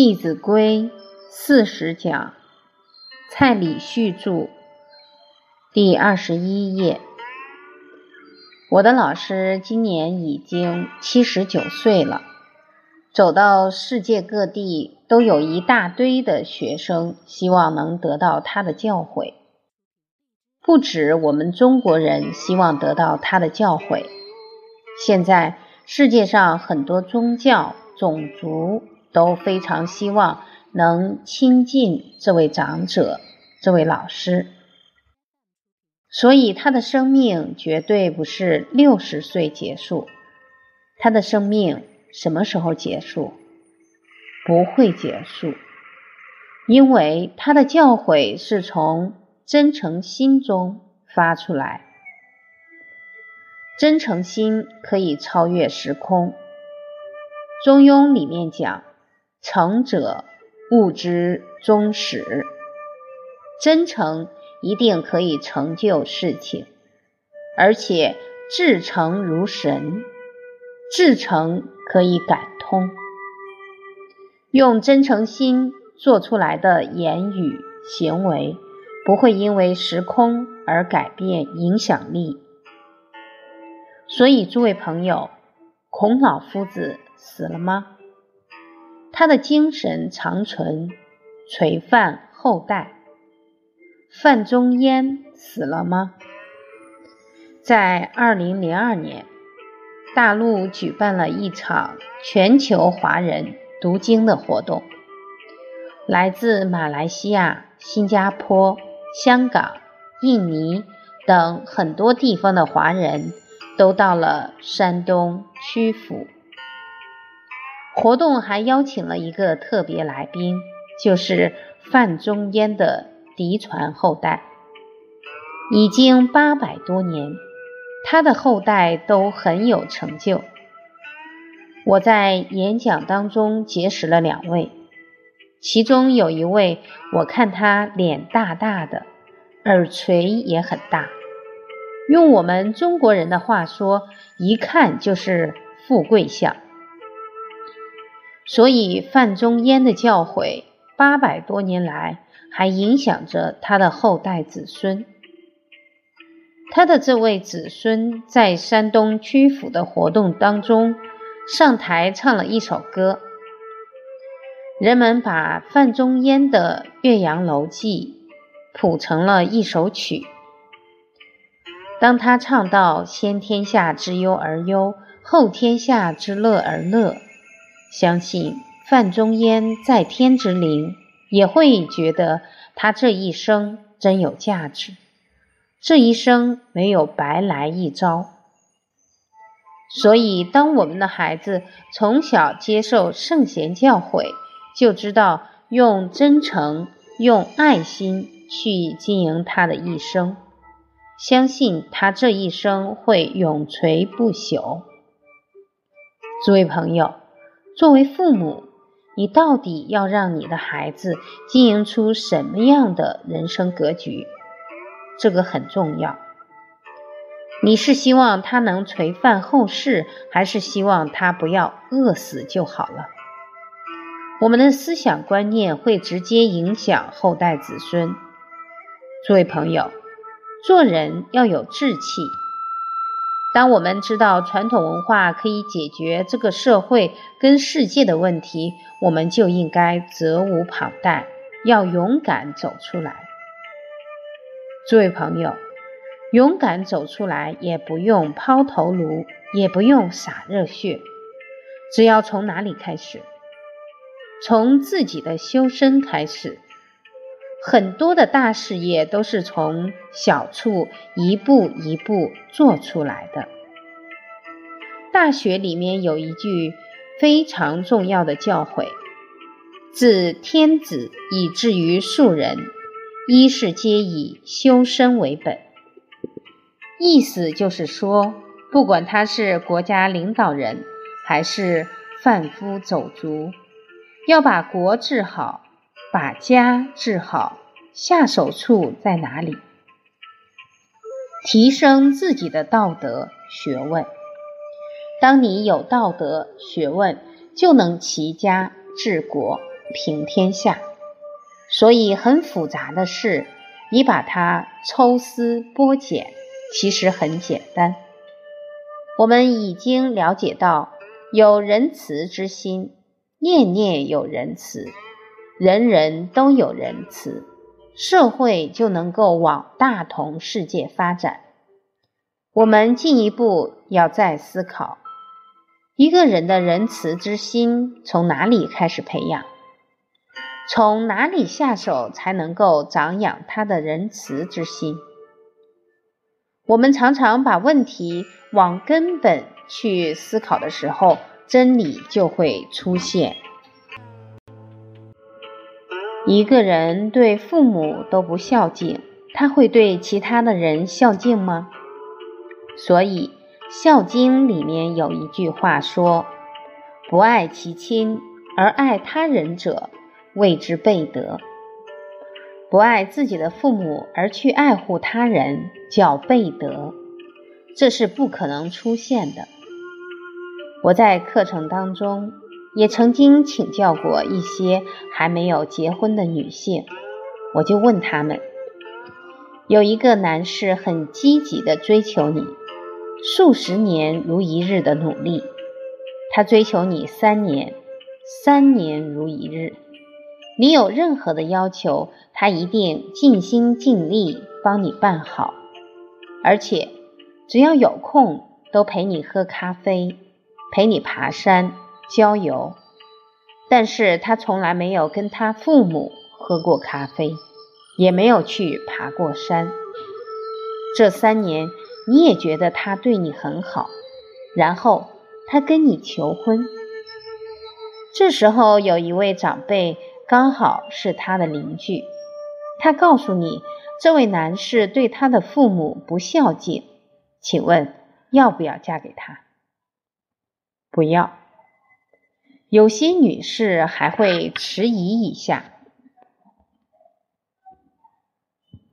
弟子规》四十讲，蔡礼旭著，第二十一页。我的老师今年已经七十九岁了，走到世界各地，都有一大堆的学生希望能得到他的教诲。不止我们中国人希望得到他的教诲，现在世界上很多宗教、种族都非常希望能亲近这位长者、这位老师。所以他的生命绝对不是六十岁结束，他的生命什么时候结束？不会结束，因为他的教诲是从真诚心中发出来。真诚心可以超越时空。中庸里面讲：“诚者，物之终始。”真诚。一定可以成就事情，而且至诚如神，至诚可以感通。用真诚心做出来的言语行为，不会因为时空而改变影响力。所以，诸位朋友，孔老夫子死了吗？他的精神长存，垂范后代。范仲淹死了吗？在二零零二年，大陆举办了一场全球华人读经的活动，来自马来西亚、新加坡、香港、印尼等很多地方的华人都到了山东曲阜。活动还邀请了一个特别来宾，就是范仲淹的。嫡传后代已经八百多年，他的后代都很有成就。我在演讲当中结识了两位，其中有一位，我看他脸大大的，耳垂也很大，用我们中国人的话说，一看就是富贵相。所以范仲淹的教诲，八百多年来。还影响着他的后代子孙。他的这位子孙在山东曲阜的活动当中上台唱了一首歌，人们把范仲淹的《岳阳楼记》谱成了一首曲。当他唱到“先天下之忧而忧，后天下之乐而乐”，相信范仲淹在天之灵。也会觉得他这一生真有价值，这一生没有白来一遭。所以，当我们的孩子从小接受圣贤教诲，就知道用真诚、用爱心去经营他的一生，相信他这一生会永垂不朽。诸位朋友，作为父母。你到底要让你的孩子经营出什么样的人生格局？这个很重要。你是希望他能垂范后世，还是希望他不要饿死就好了？我们的思想观念会直接影响后代子孙。诸位朋友，做人要有志气。当我们知道传统文化可以解决这个社会跟世界的问题，我们就应该责无旁贷，要勇敢走出来。诸位朋友，勇敢走出来也不用抛头颅，也不用洒热血，只要从哪里开始？从自己的修身开始。很多的大事业都是从小处一步一步做出来的。大学里面有一句非常重要的教诲：自天子以至于庶人，一是皆以修身为本。意思就是说，不管他是国家领导人，还是贩夫走卒，要把国治好。把家治好，下手处在哪里？提升自己的道德学问。当你有道德学问，就能齐家治国，平天下。所以很复杂的事，你把它抽丝剥茧，其实很简单。我们已经了解到，有仁慈之心，念念有仁慈，人人都有仁慈，社会就能够往大同世界发展。我们进一步要再思考，一个人的仁慈之心从哪里开始培养？从哪里下手才能够长养他的仁慈之心？我们常常把问题往根本去思考的时候，真理就会出现。一个人对父母都不孝敬，他会对其他的人孝敬吗？所以，《孝经》里面有一句话说：“不爱其亲而爱他人者。”谓之悖德，不爱自己的父母而去爱护他人，叫悖德，这是不可能出现的。我在课程当中也曾经请教过一些还没有结婚的女性，我就问他们：有一个男士很积极的追求你，数十年如一日的努力，他追求你三年，三年如一日。你有任何的要求，他一定尽心尽力帮你办好，而且只要有空都陪你喝咖啡，陪你爬山郊游。但是他从来没有跟他父母喝过咖啡，也没有去爬过山。这三年你也觉得他对你很好，然后他跟你求婚。这时候有一位长辈。刚好是他的邻居，他告诉你，这位男士对他的父母不孝敬，请问要不要嫁给他？不要。有些女士还会迟疑一下。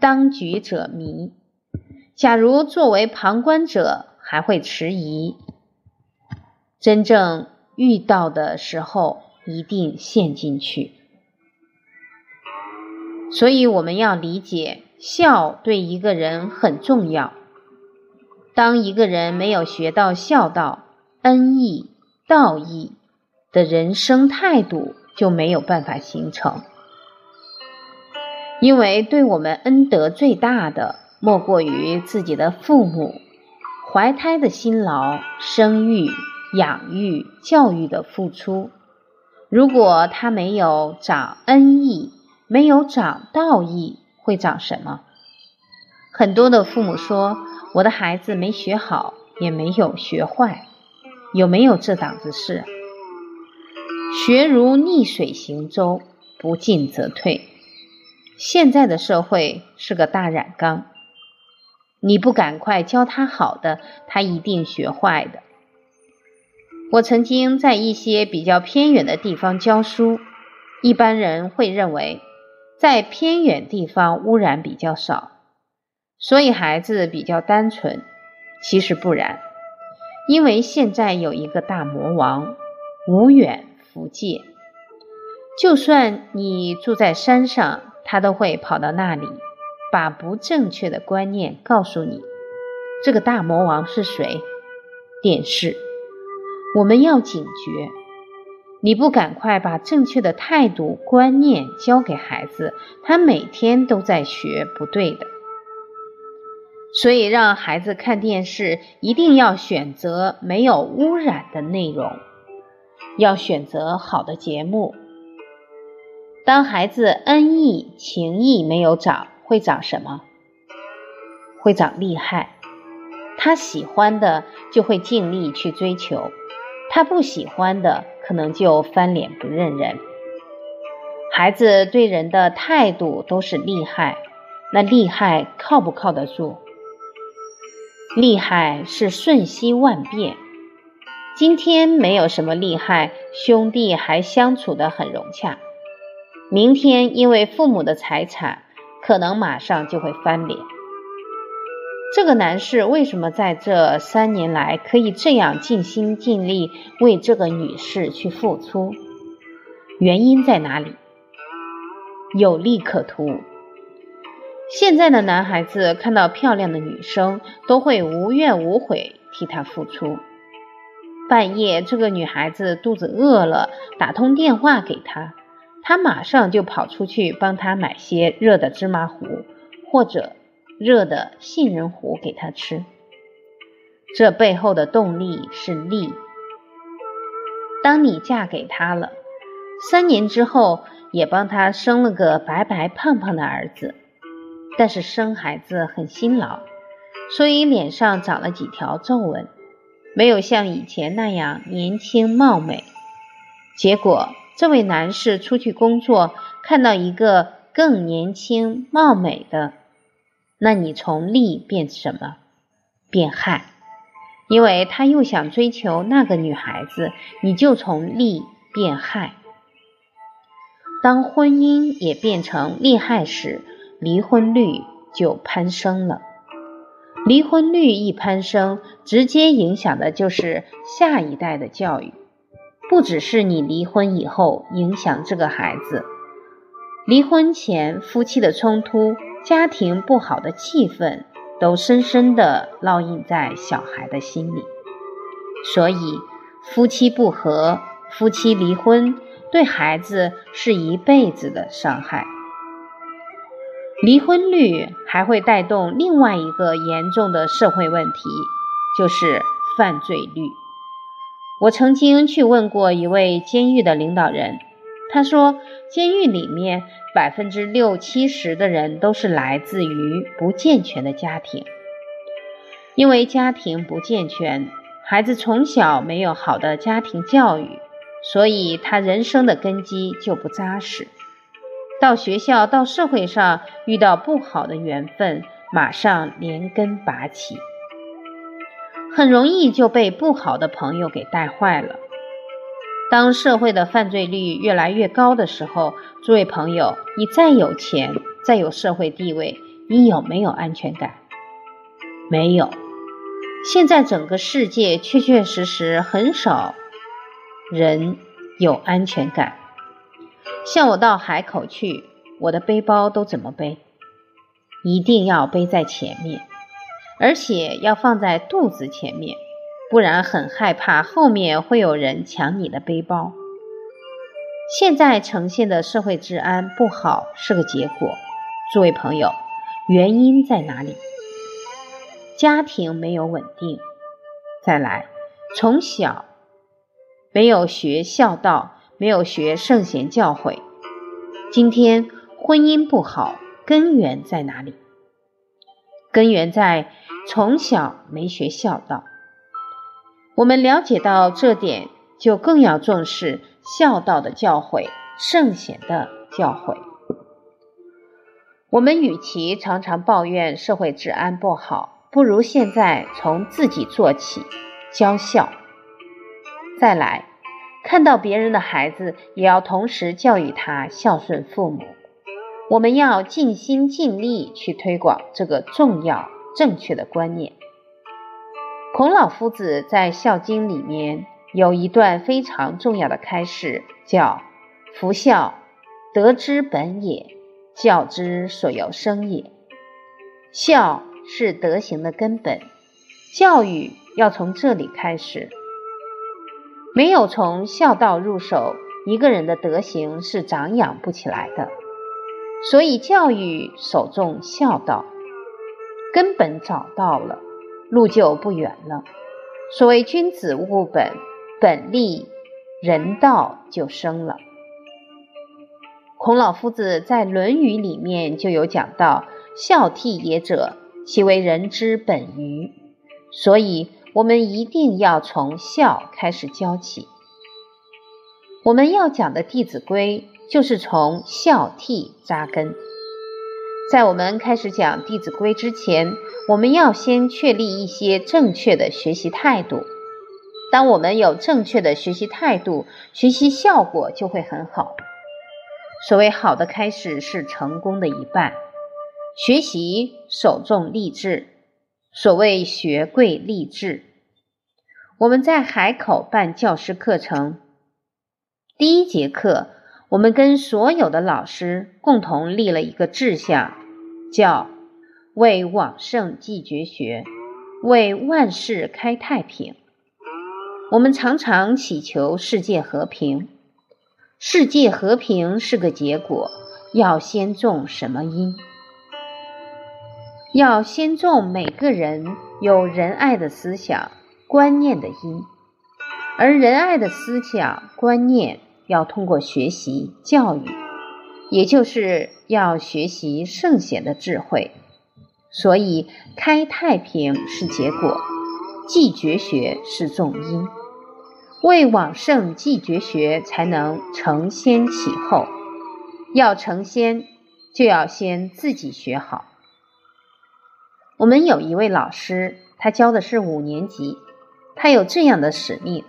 当局者迷，假如作为旁观者还会迟疑，真正遇到的时候一定陷进去。所以我们要理解，孝对一个人很重要。当一个人没有学到孝道、恩义、道义的人生态度，就没有办法形成。因为对我们恩德最大的，莫过于自己的父母，怀胎的辛劳、生育、养育、教育的付出。如果他没有长恩义，没有长道义会长什么？很多的父母说：“我的孩子没学好，也没有学坏，有没有这档子事？”学如逆水行舟，不进则退。现在的社会是个大染缸，你不赶快教他好的，他一定学坏的。我曾经在一些比较偏远的地方教书，一般人会认为。在偏远地方污染比较少，所以孩子比较单纯。其实不然，因为现在有一个大魔王无远弗届，就算你住在山上，他都会跑到那里，把不正确的观念告诉你。这个大魔王是谁？电视。我们要警觉。你不赶快把正确的态度观念教给孩子，他每天都在学不对的。所以让孩子看电视，一定要选择没有污染的内容，要选择好的节目。当孩子恩义情义没有长，会长什么？会长厉害。他喜欢的就会尽力去追求，他不喜欢的。可能就翻脸不认人。孩子对人的态度都是厉害，那厉害靠不靠得住？厉害是瞬息万变。今天没有什么厉害，兄弟还相处得很融洽。明天因为父母的财产，可能马上就会翻脸。这个男士为什么在这三年来可以这样尽心尽力为这个女士去付出？原因在哪里？有利可图。现在的男孩子看到漂亮的女生，都会无怨无悔替她付出。半夜，这个女孩子肚子饿了，打通电话给他，他马上就跑出去帮她买些热的芝麻糊或者热的杏仁糊给她吃。这背后的动力是利。当你嫁给他了，三年之后也帮他生了个白白胖胖的儿子。但是生孩子很辛劳，所以脸上长了几条皱纹，没有像以前那样年轻貌美。结果这位男士出去工作，看到一个更年轻貌美的，那你从利变什么？变害，因为他又想追求那个女孩子，你就从利变害。当婚姻也变成利害时。离婚率就攀升了。离婚率一攀升，直接影响的就是下一代的教育。不只是你离婚以后影响这个孩子，离婚前夫妻的冲突、家庭不好的气氛，都深深的烙印在小孩的心里。所以，夫妻不和、夫妻离婚，对孩子是一辈子的伤害。离婚率还会带动另外一个严重的社会问题，就是犯罪率。我曾经去问过一位监狱的领导人，他说，监狱里面百分之六七十的人都是来自于不健全的家庭，因为家庭不健全，孩子从小没有好的家庭教育，所以他人生的根基就不扎实。到学校、到社会上遇到不好的缘分，马上连根拔起，很容易就被不好的朋友给带坏了。当社会的犯罪率越来越高的时候，诸位朋友，你再有钱、再有社会地位，你有没有安全感？没有。现在整个世界确确实实很少人有安全感。像我到海口去，我的背包都怎么背？一定要背在前面，而且要放在肚子前面，不然很害怕后面会有人抢你的背包。现在呈现的社会治安不好是个结果，诸位朋友，原因在哪里？家庭没有稳定，再来，从小没有学孝道。没有学圣贤教诲，今天婚姻不好，根源在哪里？根源在从小没学孝道。我们了解到这点，就更要重视孝道的教诲、圣贤的教诲。我们与其常常抱怨社会治安不好，不如现在从自己做起，教孝。再来。看到别人的孩子，也要同时教育他孝顺父母。我们要尽心尽力去推广这个重要正确的观念。孔老夫子在《孝经》里面有一段非常重要的开示，叫“夫孝，德之本也，教之所由生也”。孝是德行的根本，教育要从这里开始。没有从孝道入手，一个人的德行是长养不起来的。所以教育首重孝道，根本找到了，路就不远了。所谓君子务本，本立，人道就生了。孔老夫子在《论语》里面就有讲到：“孝悌也者，其为人之本于。”所以。我们一定要从孝开始教起。我们要讲的《弟子规》就是从孝悌扎根。在我们开始讲《弟子规》之前，我们要先确立一些正确的学习态度。当我们有正确的学习态度，学习效果就会很好。所谓好的开始是成功的一半。学习首重立志。所谓学贵立志，我们在海口办教师课程，第一节课我们跟所有的老师共同立了一个志向，叫为往圣继绝学，为万世开太平。我们常常祈求世界和平，世界和平是个结果，要先种什么因？要先种每个人有仁爱的思想观念的因，而仁爱的思想观念要通过学习教育，也就是要学习圣贤的智慧。所以开太平是结果，继绝学是重因。为往圣继绝学，才能承先启后。要成仙，就要先自己学好。我们有一位老师，他教的是五年级，他有这样的使命，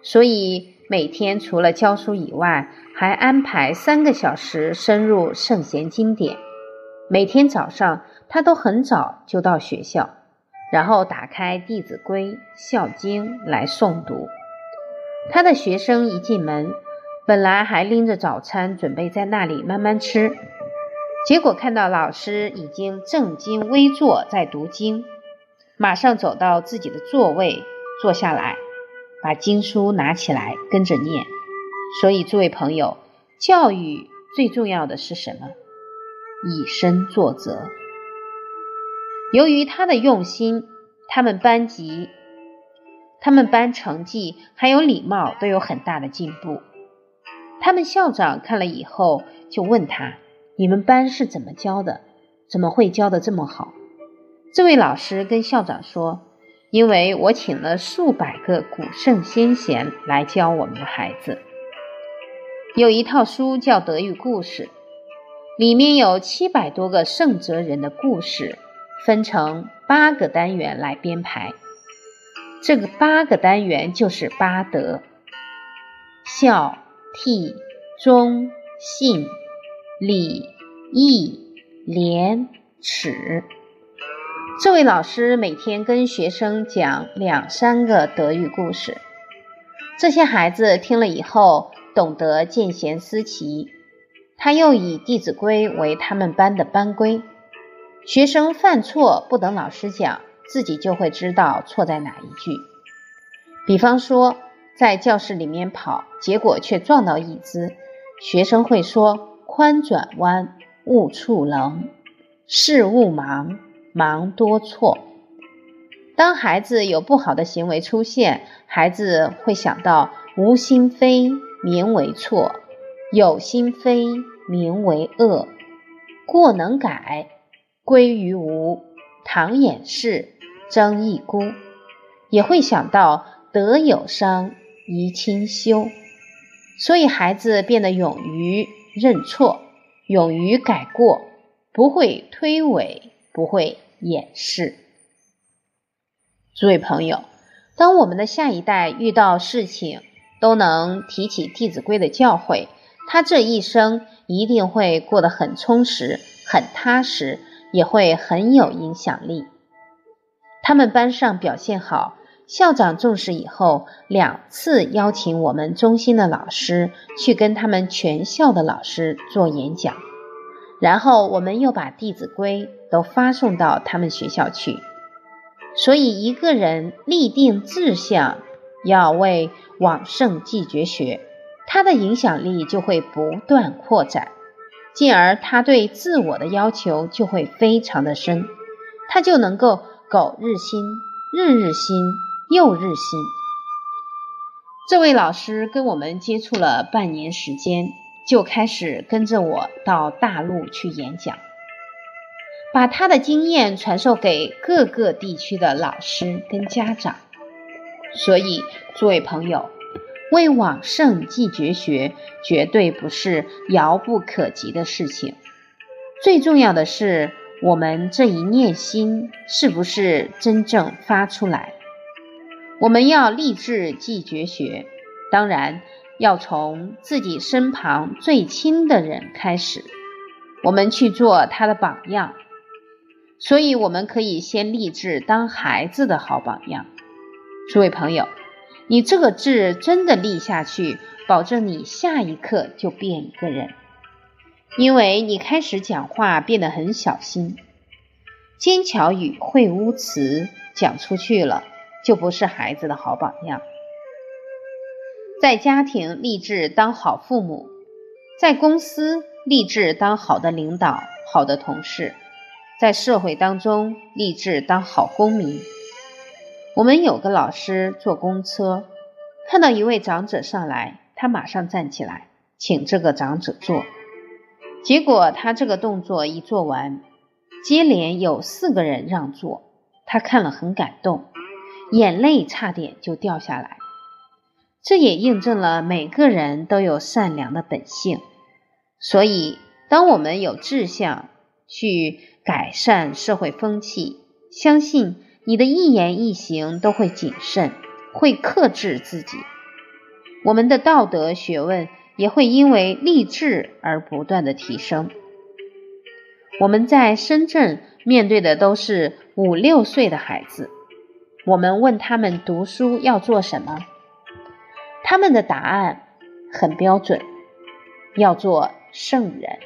所以每天除了教书以外，还安排三个小时深入圣贤经典。每天早上，他都很早就到学校，然后打开《弟子规》《孝经》来诵读。他的学生一进门，本来还拎着早餐准备在那里慢慢吃，结果看到老师已经正襟危坐在读经，马上走到自己的座位坐下来，把经书拿起来跟着念。所以，诸位朋友，教育最重要的是什么？以身作则。由于他的用心，他们班级。他们班成绩还有礼貌都有很大的进步。他们校长看了以后就问他：“你们班是怎么教的？怎么会教的这么好？”这位老师跟校长说：“因为我请了数百个古圣先贤来教我们的孩子。有一套书叫《德育故事》，里面有七百多个圣哲人的故事，分成八个单元来编排。”这个八个单元就是八德：孝、悌、忠、信、礼、义、廉、耻。这位老师每天跟学生讲两三个德育故事，这些孩子听了以后懂得见贤思齐。他又以《弟子规》为他们班的班规，学生犯错不等老师讲。自己就会知道错在哪一句。比方说，在教室里面跑，结果却撞到椅子，学生会说：“宽转弯，勿触棱；事勿忙，忙多错。”当孩子有不好的行为出现，孩子会想到：“无心非，名为错；有心非，名为恶。过能改，归于无；唐掩饰。”争一孤也会想到德有伤，贻亲羞，所以孩子变得勇于认错，勇于改过，不会推诿，不会掩饰。诸位朋友，当我们的下一代遇到事情都能提起《弟子规》的教诲，他这一生一定会过得很充实、很踏实，也会很有影响力。他们班上表现好，校长重视以后，两次邀请我们中心的老师去跟他们全校的老师做演讲，然后我们又把《弟子规》都发送到他们学校去。所以，一个人立定志向，要为往圣继绝学，他的影响力就会不断扩展，进而他对自我的要求就会非常的深，他就能够。苟日新，日日新，又日新。这位老师跟我们接触了半年时间，就开始跟着我到大陆去演讲，把他的经验传授给各个地区的老师跟家长。所以，诸位朋友，为往圣继绝学，绝对不是遥不可及的事情。最重要的是。我们这一念心是不是真正发出来？我们要立志记绝学，当然要从自己身旁最亲的人开始，我们去做他的榜样。所以，我们可以先立志当孩子的好榜样。诸位朋友，你这个志真的立下去，保证你下一刻就变一个人，因为你开始讲话变得很小心，尖巧语秽污词讲出去了，就不是孩子的好榜样。在家庭立志当好父母，在公司立志当好的领导、好的同事，在社会当中立志当好公民。我们有个老师坐公车，看到一位长者上来，他马上站起来，请这个长者坐。结果他这个动作一做完，接连有四个人让座，他看了很感动，眼泪差点就掉下来。这也印证了每个人都有善良的本性，所以当我们有志向去改善社会风气，相信你的一言一行都会谨慎，会克制自己。我们的道德学问也会因为励志而不断的提升。我们在深圳面对的都是五六岁的孩子，我们问他们读书要做什么？他们的答案很标准，要做圣人。